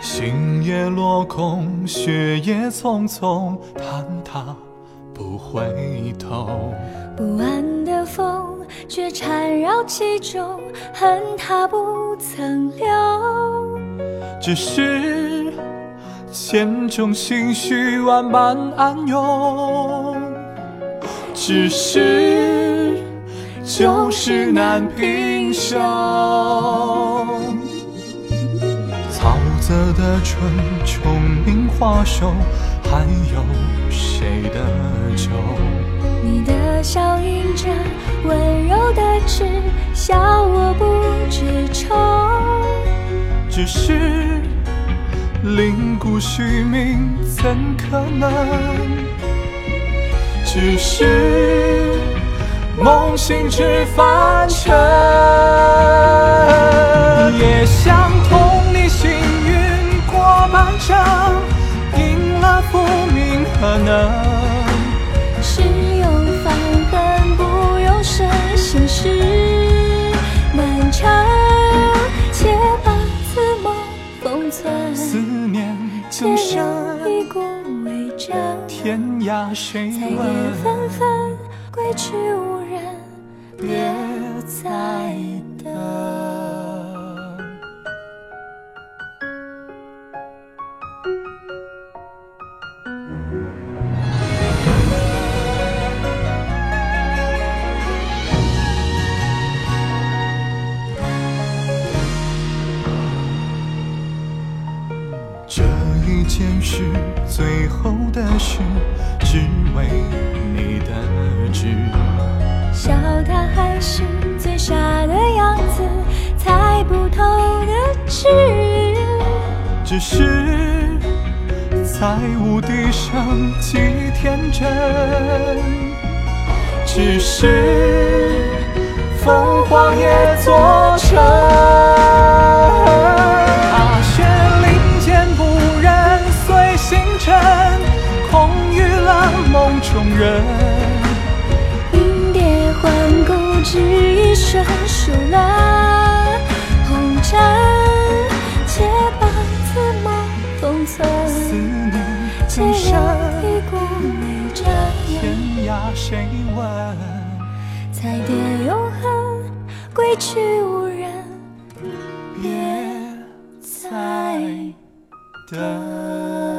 星也落空，雪也匆匆，坍塌不回头。不安的风却缠绕其中，恨他不曾留。只是千种心绪万般暗涌，只是旧事难平休。色的春，虫鸣花瘦，还有谁的酒？你的笑迎着温柔的痣，笑我不知愁。只是灵骨虚名，怎可能？只是梦醒知凡尘，也想同你行能？是用放恨，不用深，心事难长，且把此梦封存。思念且更深，有一股微怔，天涯谁彩蝶问？纷纷归去无人，别再等。这一件事，最后的事，只为你的知。笑他还是最傻的样子，猜不透的痴。只是在无地上几天真，只是凤凰也做星辰，空余了梦中人。莺蝶环顾，只一瞬，输了红尘，且把此梦封存。思念且更深，一股微怔，天涯谁问？彩蝶永恒，归去无人，别再等。